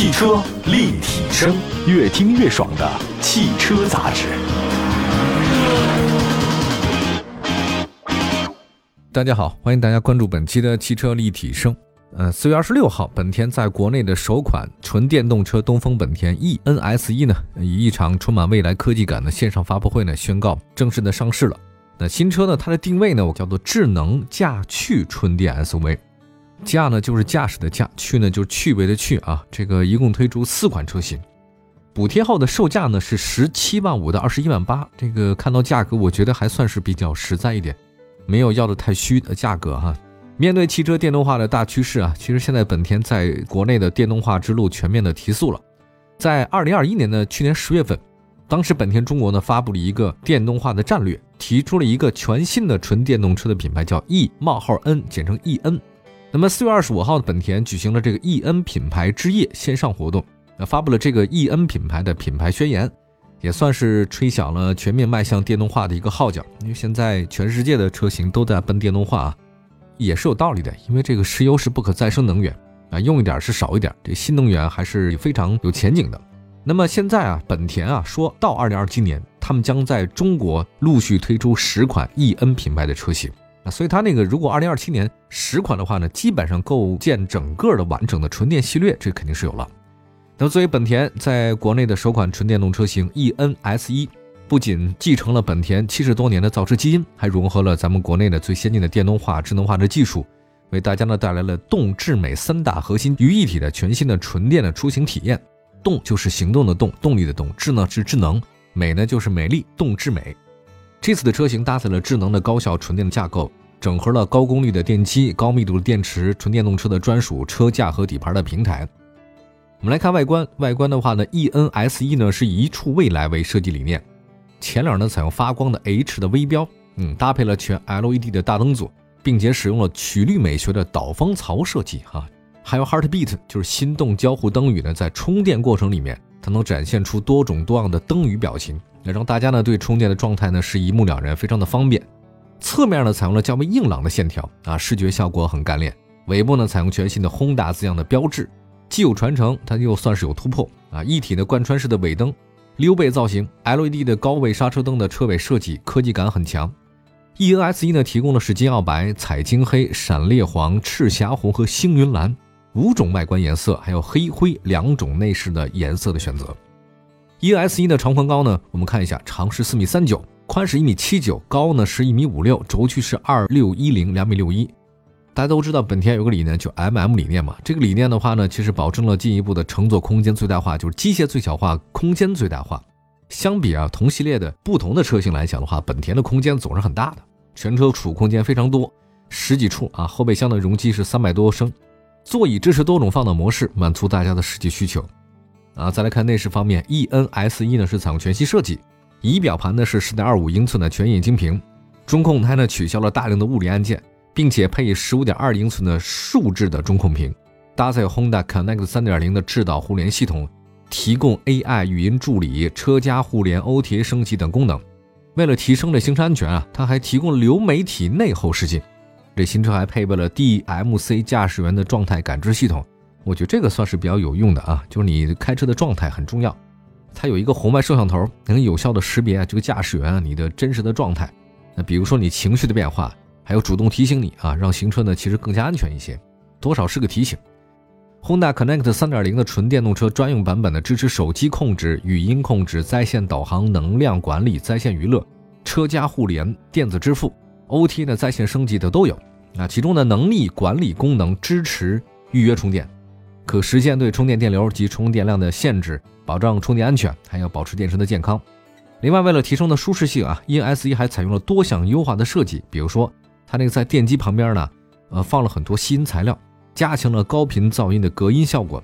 汽车立体声，越听越爽的汽车杂志。大家好，欢迎大家关注本期的汽车立体声。呃，四月二十六号，本田在国内的首款纯电动车东风本田 eNS 一呢，以一场充满未来科技感的线上发布会呢，宣告正式的上市了。那新车呢，它的定位呢，我叫做智能驾趣纯电 SUV。驾呢就是驾驶的驾，趣呢就是趣味的趣啊。这个一共推出四款车型，补贴后的售价呢是十七万五到二十一万八。这个看到价格，我觉得还算是比较实在一点，没有要的太虚的价格哈。面对汽车电动化的大趋势啊，其实现在本田在国内的电动化之路全面的提速了。在二零二一年的去年十月份，当时本田中国呢发布了一个电动化的战略，提出了一个全新的纯电动车的品牌，叫 E 冒号 N，简称 eN。那么四月二十五号的本田举行了这个 eN 品牌之夜线上活动，那发布了这个 eN 品牌的品牌宣言，也算是吹响了全面迈向电动化的一个号角。因为现在全世界的车型都在奔电动化啊，也是有道理的。因为这个石油是不可再生能源啊，用一点是少一点，这新能源还是非常有前景的。那么现在啊，本田啊说到二零二七年，他们将在中国陆续推出十款 eN 品牌的车型。啊，所以它那个如果二零二七年十款的话呢，基本上构建整个的完整的纯电系列，这肯定是有了。那么作为本田在国内的首款纯电动车型 eNS 一，不仅继承了本田七十多年的造车基因，还融合了咱们国内的最先进的电动化、智能化的技术，为大家呢带来了动、智、美三大核心于一体的全新的纯电的出行体验。动就是行动的动，动力的动；智呢是智能，美呢就是美丽，动智美。这次的车型搭载了智能的高效纯电的架构，整合了高功率的电机、高密度的电池、纯电动车的专属车架和底盘的平台。我们来看外观，外观的话呢，ENSE 呢是以一处未来为设计理念，前脸呢采用发光的 H 的微标，嗯，搭配了全 LED 的大灯组，并且使用了曲率美学的导风槽设计哈，还有 Heartbeat 就是心动交互灯语呢，在充电过程里面，它能展现出多种多样的灯语表情。也让大家呢对充电的状态呢是一目了然，非常的方便。侧面呢采用了较为硬朗的线条啊，视觉效果很干练。尾部呢采用全新的轰达字样的标志，既有传承，它又算是有突破啊。一体的贯穿式的尾灯，溜背造型，LED 的高位刹车灯的车尾设计，科技感很强。ENS E 呢提供的是金奥白、彩晶黑、闪烈黄、赤霞红和星云蓝五种外观颜色，还有黑灰两种内饰的颜色的选择。ES 一的长宽高呢？我们看一下，长是四米三九，宽是一米七九，高呢是一米五六，轴距是二六一零两米六一。大家都知道，本田有个理念，就 MM 理念嘛。这个理念的话呢，其实保证了进一步的乘坐空间最大化，就是机械最小化，空间最大化。相比啊，同系列的不同的车型来讲的话，本田的空间总是很大的，全车储物空间非常多，十几处啊。后备箱的容积是三百多升，座椅支持多种放倒模式，满足大家的实际需求。啊，再来看内饰方面，eNS 一呢是采用全息设计，仪表盘呢是10.25英寸的全液晶屏，中控台呢取消了大量的物理按键，并且配以15.2英寸的竖置的中控屏，搭载 Honda Connect 3.0的智导互联系统，提供 AI 语音助理、车家互联、OTA 升级等功能。为了提升这行车安全啊，它还提供流媒体内后视镜。这新车还配备了 DMC 驾驶员的状态感知系统。我觉得这个算是比较有用的啊，就是你开车的状态很重要，它有一个红外摄像头，能有效的识别啊这个驾驶员啊你的真实的状态。那比如说你情绪的变化，还有主动提醒你啊，让行车呢其实更加安全一些，多少是个提醒。Honda Connect 3.0的纯电动车专用版本呢，支持手机控制、语音控制、在线导航、能量管理、在线娱乐、车家互联、电子支付、OT 的在线升级的都有啊。其中的能力管理功能支持预约充电。可实现对充电电流及充电量的限制，保障充电安全，还要保持电池的健康。另外，为了提升的舒适性啊，eNS 一还采用了多项优化的设计，比如说它那个在电机旁边呢，呃，放了很多吸音材料，加强了高频噪音的隔音效果。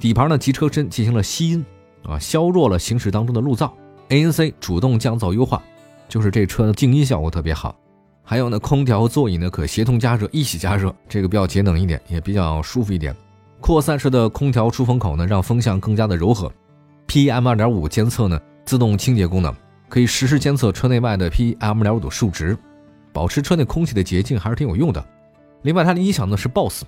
底盘呢及车身进行了吸音，啊，削弱了行驶当中的路噪。ANC 主动降噪优化，就是这车的静音效果特别好。还有呢，空调和座椅呢可协同加热，一起加热，这个比较节能一点，也比较舒服一点。扩散式的空调出风口呢，让风向更加的柔和。PM 二点五监测呢，自动清洁功能可以实时监测车内外的 PM 二点五的数值，保持车内空气的洁净还是挺有用的。另外，它的音响呢是 BOSS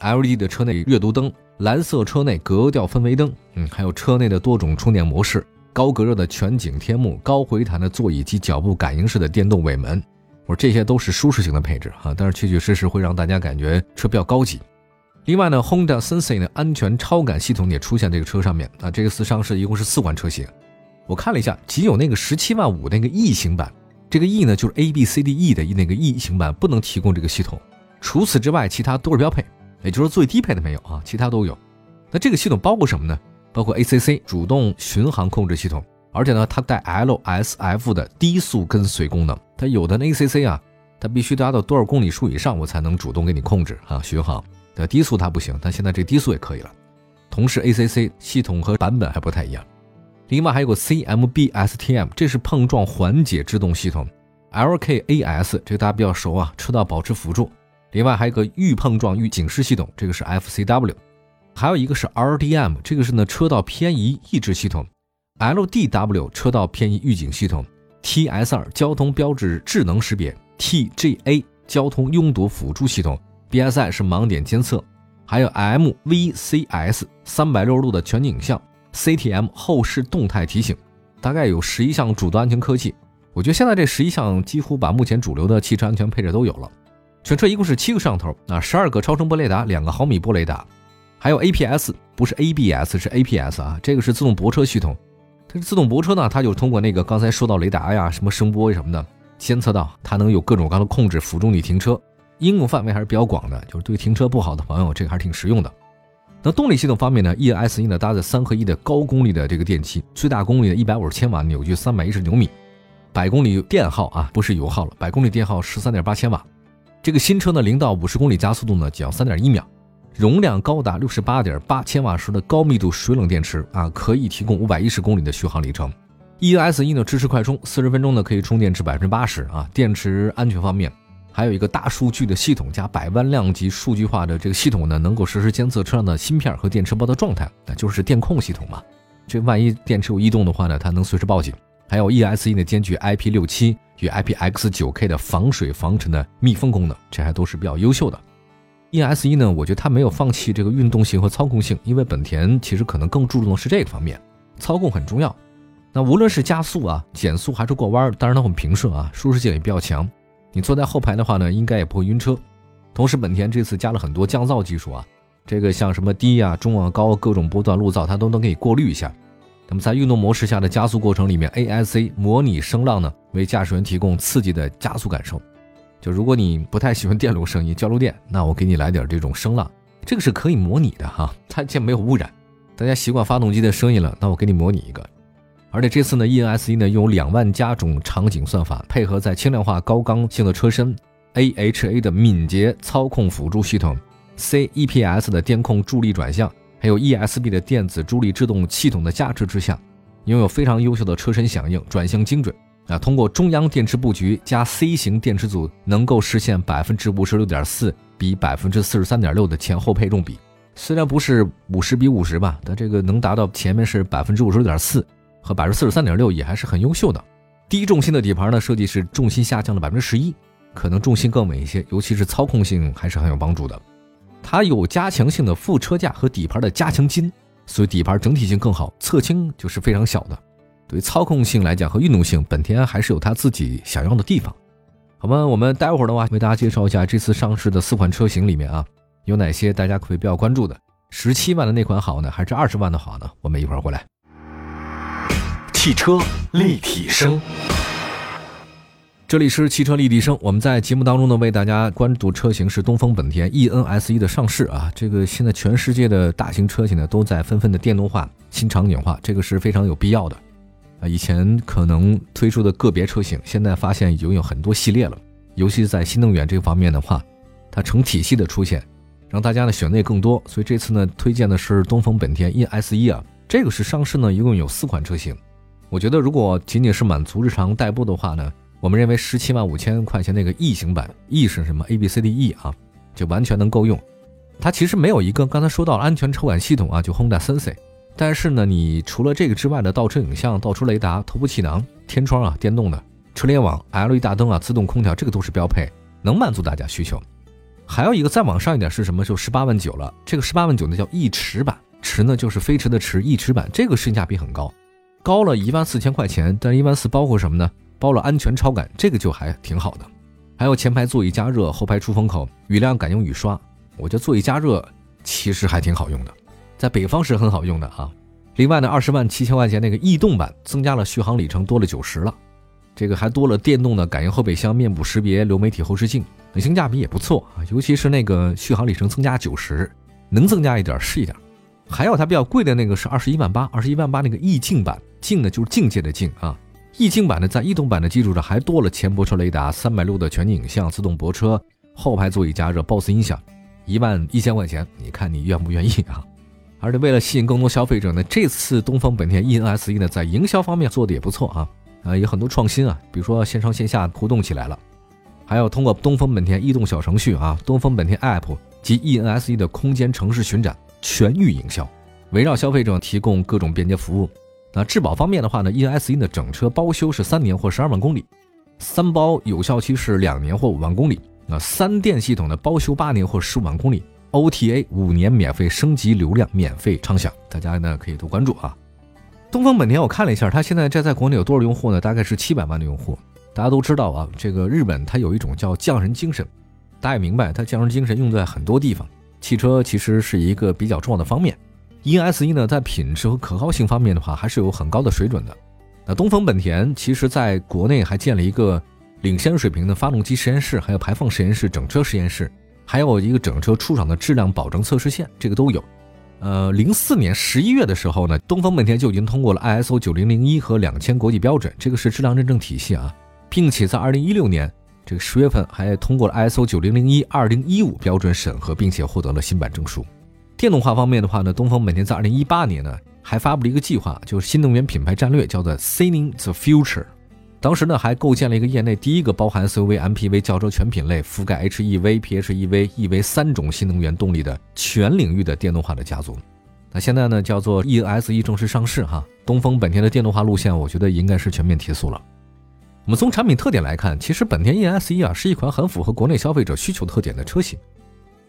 LED 的车内阅读灯、蓝色车内格调氛围灯，嗯，还有车内的多种充电模式、高隔热的全景天幕、高回弹的座椅及脚部感应式的电动尾门。我说这些都是舒适型的配置啊，但是确确实实会让大家感觉车比较高级。另外呢，Honda Sensei 的安全超感系统也出现这个车上面啊。这个次上市一共是四款车型，我看了一下，仅有那个十七万五那个 E 型版，这个 E 呢就是 A B C D E 的那个 E 型版不能提供这个系统，除此之外其他都是标配，也就是最低配的没有啊，其他都有。那这个系统包括什么呢？包括 ACC 主动巡航控制系统，而且呢它带 LSF 的低速跟随功能。它有的 ACC 啊，它必须达到多少公里数以上我才能主动给你控制啊巡航。的低速它不行，但现在这低速也可以了。同时，ACC 系统和版本还不太一样。另外还有个 CMBSTM，这是碰撞缓解制动系统。LKAS 这个大家比较熟啊，车道保持辅助。另外还有个预碰撞预警示系统，这个是 FCW。还有一个是 RDM，这个是呢车道偏移抑制系统。LDW 车道偏移预警系统。TS2 交通标志智能识别。TGA 交通拥堵辅助系统。BSI 是盲点监测，还有 MVCS 三百六十度的全景影像，CTM 后视动态提醒，大概有十一项主动安全科技。我觉得现在这十一项几乎把目前主流的汽车安全配置都有了。全车一共是七个摄像头，啊，十二个超声波雷达，两个毫米波雷达，还有 APS，不是 ABS，是 APS 啊，这个是自动泊车系统。它是自动泊车呢，它就通过那个刚才说到雷达呀、什么声波什么的，监测到它能有各种各样的控制，辅助你停车。应用范围还是比较广的，就是对停车不好的朋友，这个还是挺实用的。那动力系统方面呢，ES1 呢搭载三合一的高功率的这个电机，最大功率的一百五十千瓦，扭矩三百一十牛米，百公里电耗啊，不是油耗了，百公里电耗十三点八千瓦。这个新车呢，零到五十公里加速度呢，只要三点一秒，容量高达六十八点八千瓦时的高密度水冷电池啊，可以提供五百一十公里的续航里程。ES1 呢支持快充，四十分钟呢可以充电至百分之八十啊。电池安全方面。还有一个大数据的系统加百万量级数据化的这个系统呢，能够实时监测车上的芯片和电池包的状态，那就是电控系统嘛。这万一电池有异动的话呢，它能随时报警。还有 E S E 呢兼具 IP67 与 IPX9K 的防水防尘的密封功能，这还都是比较优秀的。E S E 呢，我觉得它没有放弃这个运动性和操控性，因为本田其实可能更注重的是这个方面，操控很重要。那无论是加速啊、减速还是过弯，当然它很平顺啊，舒适性也比较强。你坐在后排的话呢，应该也不会晕车。同时，本田这次加了很多降噪技术啊，这个像什么低啊、中啊、高各种波段路噪，它都能给你过滤一下。那么在运动模式下的加速过程里面，ASC 模拟声浪呢，为驾驶员提供刺激的加速感受。就如果你不太喜欢电路声音、交流电，那我给你来点这种声浪，这个是可以模拟的哈，它既没有污染。大家习惯发动机的声音了，那我给你模拟一个。而且这次呢，ENS E 呢拥有两万加种场景算法，配合在轻量化高刚性的车身，AHA 的敏捷操控辅助系统，CEPS 的电控助力转向，还有 ESP 的电子助力制动系统的加持之下，拥有非常优秀的车身响应，转向精准啊！通过中央电池布局加 C 型电池组，能够实现百分之五十六点四比百分之四十三点六的前后配重比。虽然不是五十比五十吧，但这个能达到前面是百分之五十六点四。和百分之四十三点六也还是很优秀的。低重心的底盘呢，设计是重心下降了百分之十一，可能重心更稳一些，尤其是操控性还是很有帮助的。它有加强性的副车架和底盘的加强筋，所以底盘整体性更好，侧倾就是非常小的。对于操控性来讲和运动性，本田还是有它自己想要的地方。好吗？我们待会儿的话为大家介绍一下这次上市的四款车型里面啊，有哪些大家可以比较关注的？十七万的那款好呢，还是二十万的好呢？我们一会儿回来。汽车立体声，这里是汽车立体声。我们在节目当中呢，为大家关注车型是东风本田 eNS 一的上市啊。这个现在全世界的大型车型呢，都在纷纷的电动化、新场景化，这个是非常有必要的啊。以前可能推出的个别车型，现在发现已经有很多系列了。尤其是在新能源这方面的话，它成体系的出现，让大家呢选择也更多。所以这次呢，推荐的是东风本田 eNS 一啊。这个是上市呢，一共有四款车型。我觉得，如果仅仅是满足日常代步的话呢，我们认为十七万五千块钱那个 E 型版，E 是什么？A B C D E 啊，就完全能够用。它其实没有一个刚才说到安全超感系统啊，就 Honda Sensei。但是呢，你除了这个之外的倒车影像、倒车雷达、头部气囊、天窗啊，电动的车联网、LED 大灯啊、自动空调，这个都是标配，能满足大家需求。还有一个再往上一点是什么？就十八万九了。这个十八万九呢叫翼驰版，驰呢就是飞驰的驰，翼驰版这个性价比很高，高了一万四千块钱。但一万四包括什么呢？包了安全超感，这个就还挺好的。还有前排座椅加热，后排出风口，雨量感应雨刷。我觉得座椅加热其实还挺好用的，在北方是很好用的啊。另外呢，二十万七千块钱那个逸动版增加了续航里程，多了九十了。这个还多了电动的感应后备箱、面部识别、流媒体后视镜，性价比也不错啊。尤其是那个续航里程增加九十，能增加一点是一点。还有它比较贵的那个是二十一万八，二十一万八那个逸境版，境呢就是境界的境啊。逸境版呢在逸动版的基础上还多了前泊车雷达、三百六的全景影像、自动泊车、后排座椅加热、BOSS 音响，一万一千块钱，你看你愿不愿意啊？而且为了吸引更多消费者呢，这次东风本田 e n s e 呢在营销方面做的也不错啊。呃，有很多创新啊，比如说线上线下互动起来了，还有通过东风本田逸动小程序啊、东风本田 App 及 eNSE 的空间城市巡展全域营销，围绕消费者提供各种便捷服务。那质保方面的话呢，eNSE 的整车包修是三年或十二万公里，三包有效期是两年或五万公里。那三电系统的包修八年或十五万公里，OTA 五年免费升级流量，免费畅享，大家呢可以多关注啊。东风本田，我看了一下，它现在这在国内有多少用户呢？大概是七百万的用户。大家都知道啊，这个日本它有一种叫匠人精神，大家也明白，它匠人精神用在很多地方。汽车其实是一个比较重要的方面。E s 一呢，在品质和可靠性方面的话，还是有很高的水准的。那东风本田其实在国内还建了一个领先水平的发动机实验室，还有排放实验室、整车实验室，还有一个整车出厂的质量保证测试线，这个都有。呃，零四年十一月的时候呢，东风本田就已经通过了 ISO 九零零一和两千国际标准，这个是质量认证体系啊，并且在二零一六年这个十月份还通过了 ISO 九零零一二零一五标准审核，并且获得了新版证书。电动化方面的话呢，东风本田在二零一八年呢还发布了一个计划，就是新能源品牌战略，叫做 Seeing the Future。当时呢，还构建了一个业内第一个包含 SUV、MPV、轿车全品类，覆盖 HEV、PHEV、EV 三种新能源动力的全领域的电动化的家族。那现在呢，叫做 ES-E 正式上市哈。东风本田的电动化路线，我觉得应该是全面提速了。我们从产品特点来看，其实本田 ES-E 啊是一款很符合国内消费者需求特点的车型。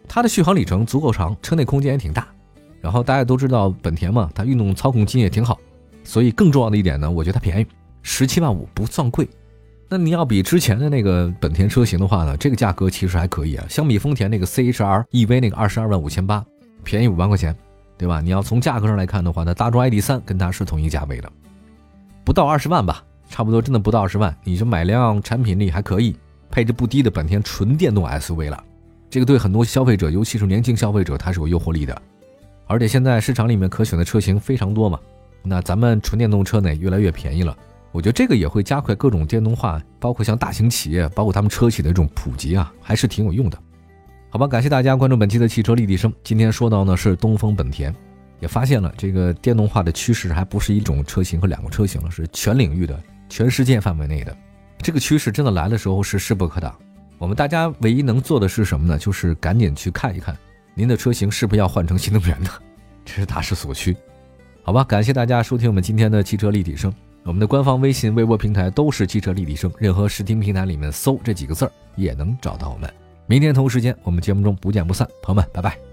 它的续航里程足够长，车内空间也挺大。然后大家都知道本田嘛，它运动操控性也挺好。所以更重要的一点呢，我觉得它便宜。十七万五不算贵，那你要比之前的那个本田车型的话呢，这个价格其实还可以啊。相比丰田那个 C H R E V 那个二十二万五千八，便宜五万块钱，对吧？你要从价格上来看的话，那大众 ID 三跟它是同一价位的，不到二十万吧，差不多真的不到二十万，你就买辆产品力还可以、配置不低的本田纯电动 S U V 了。这个对很多消费者，尤其是年轻消费者，它是有诱惑力的。而且现在市场里面可选的车型非常多嘛，那咱们纯电动车呢也越来越便宜了。我觉得这个也会加快各种电动化，包括像大型企业，包括他们车企的这种普及啊，还是挺有用的。好吧，感谢大家关注本期的汽车立体声。今天说到呢是东风本田，也发现了这个电动化的趋势还不是一种车型和两个车型了，是全领域的、全世界范围内的。这个趋势真的来的时候是势不可挡。我们大家唯一能做的是什么呢？就是赶紧去看一看您的车型是不是要换成新能源的，这是大势所趋。好吧，感谢大家收听我们今天的汽车立体声。我们的官方微信、微博平台都是汽车立体声，任何视听平台里面搜这几个字儿也能找到我们。明天同时间，我们节目中不见不散，朋友们，拜拜。